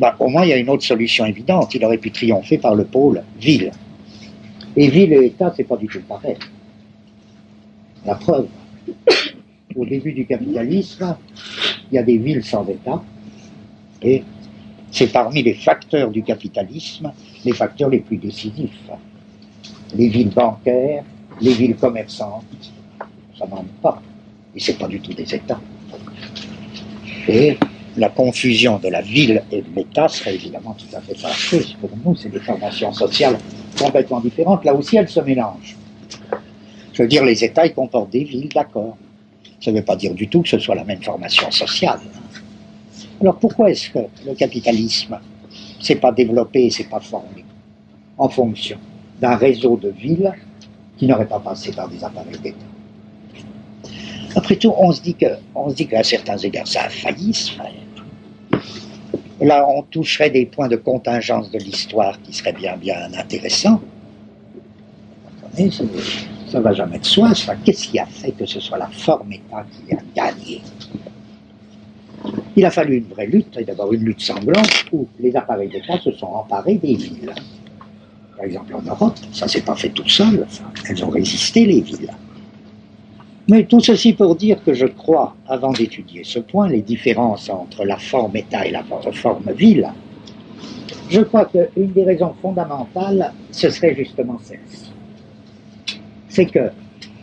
Bah, Au moins, il y a une autre solution évidente. Il aurait pu triompher par le pôle ville. Et ville et État, c'est pas du tout pareil. La preuve, au début du capitalisme, il y a des villes sans État, et c'est parmi les facteurs du capitalisme les facteurs les plus décisifs. Les villes bancaires, les villes commerçantes, ça n'en est pas. Et c'est pas du tout des États. Et la confusion de la ville et de l'État serait évidemment tout à fait fâcheuse. Pour nous, c'est des formations sociales complètement différentes. Là aussi, elles se mélangent. Je veux dire, les États, ils comportent des villes, d'accord. Ça ne veut pas dire du tout que ce soit la même formation sociale. Alors pourquoi est-ce que le capitalisme s'est pas développé, s'est pas formé en fonction d'un réseau de villes qui n'aurait pas passé par des appareils d'État? Après tout, on se dit qu'à certains égards, ça a failli. Là, on toucherait des points de contingence de l'histoire qui seraient bien, bien intéressants. Mais ça, va jamais de soi. ça. Qu'est-ce qui a fait que ce soit la forme État qui a gagné? Il a fallu une vraie lutte, et d'abord une lutte sanglante où les appareils d'État se sont emparés des villes. Par exemple, en Europe, ça s'est pas fait tout seul. Elles ont résisté, les villes. Mais tout ceci pour dire que je crois, avant d'étudier ce point, les différences entre la forme État et la forme ville, je crois qu'une des raisons fondamentales, ce serait justement celle-ci. C'est que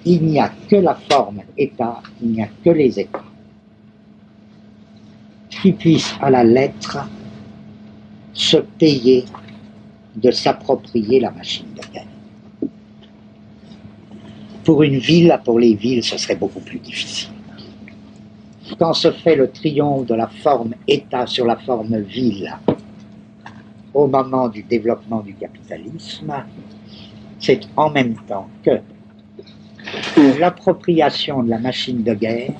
il n'y a que la forme État, il n'y a que les États qui puissent à la lettre se payer de s'approprier la machine de guerre. Pour une ville, pour les villes, ce serait beaucoup plus difficile. Quand se fait le triomphe de la forme État sur la forme ville, au moment du développement du capitalisme, c'est en même temps que l'appropriation de la machine de guerre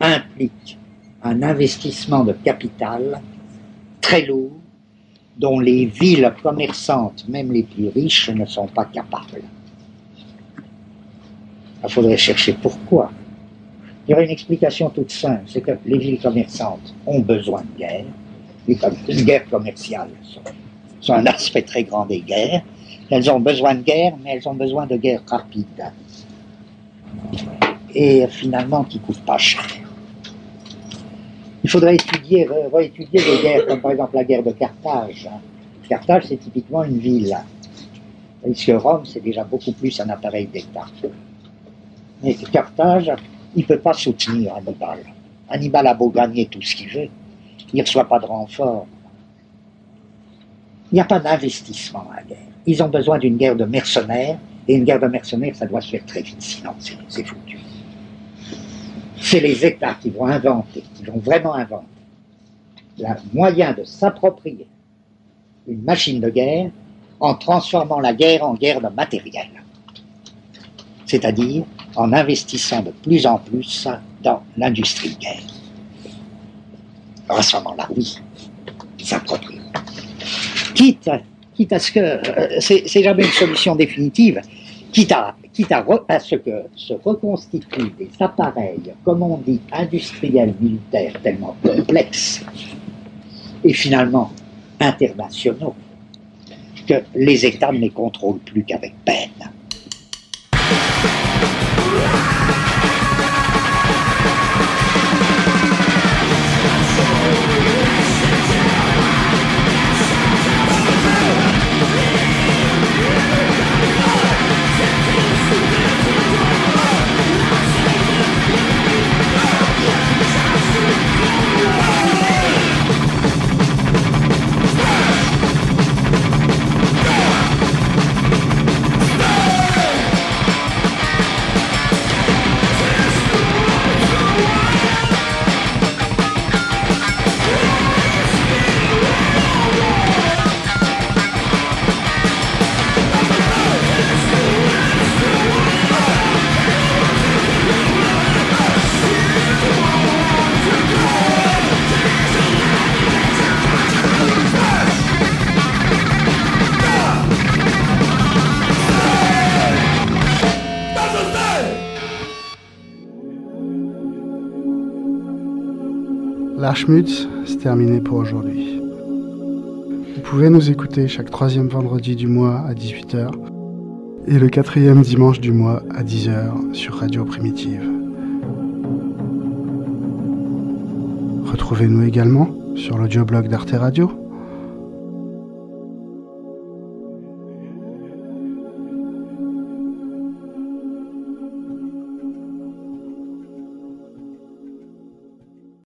implique un investissement de capital très lourd dont les villes commerçantes, même les plus riches, ne sont pas capables. Il faudrait chercher pourquoi. Il y aurait une explication toute simple, c'est que les villes commerçantes ont besoin de guerre. Les, guerres commerciales sont, sont, un aspect très grand des guerres. Elles ont besoin de guerre, mais elles ont besoin de guerres rapides. Et finalement, qui ne coûtent pas cher. Il faudrait étudier, réétudier des guerres, comme par exemple la guerre de Carthage. Carthage, c'est typiquement une ville. Puisque Rome, c'est déjà beaucoup plus un appareil d'État. Mais Carthage, il ne peut pas soutenir Hannibal. Hannibal a beau gagner tout ce qu'il veut, il ne reçoit pas de renfort. Il n'y a pas d'investissement à la guerre. Ils ont besoin d'une guerre de mercenaires, et une guerre de mercenaires, ça doit se faire très vite, sinon c'est foutu c'est les États qui vont inventer, qui vont vraiment inventer le moyen de s'approprier une machine de guerre en transformant la guerre en guerre de matériel. C'est-à-dire en investissant de plus en plus dans l'industrie de guerre. Alors à ce moment-là, oui, s'approprier. Quitte, quitte à ce que, euh, c'est jamais une solution définitive, quitte à ce que se reconstituent des appareils, comme on dit, industriels militaires tellement complexes et finalement internationaux, que les États ne les contrôlent plus qu'avec peine. C'est terminé pour aujourd'hui. Vous pouvez nous écouter chaque troisième vendredi du mois à 18h et le quatrième dimanche du mois à 10h sur Radio Primitive. Retrouvez-nous également sur l'audioblog d'Arte Radio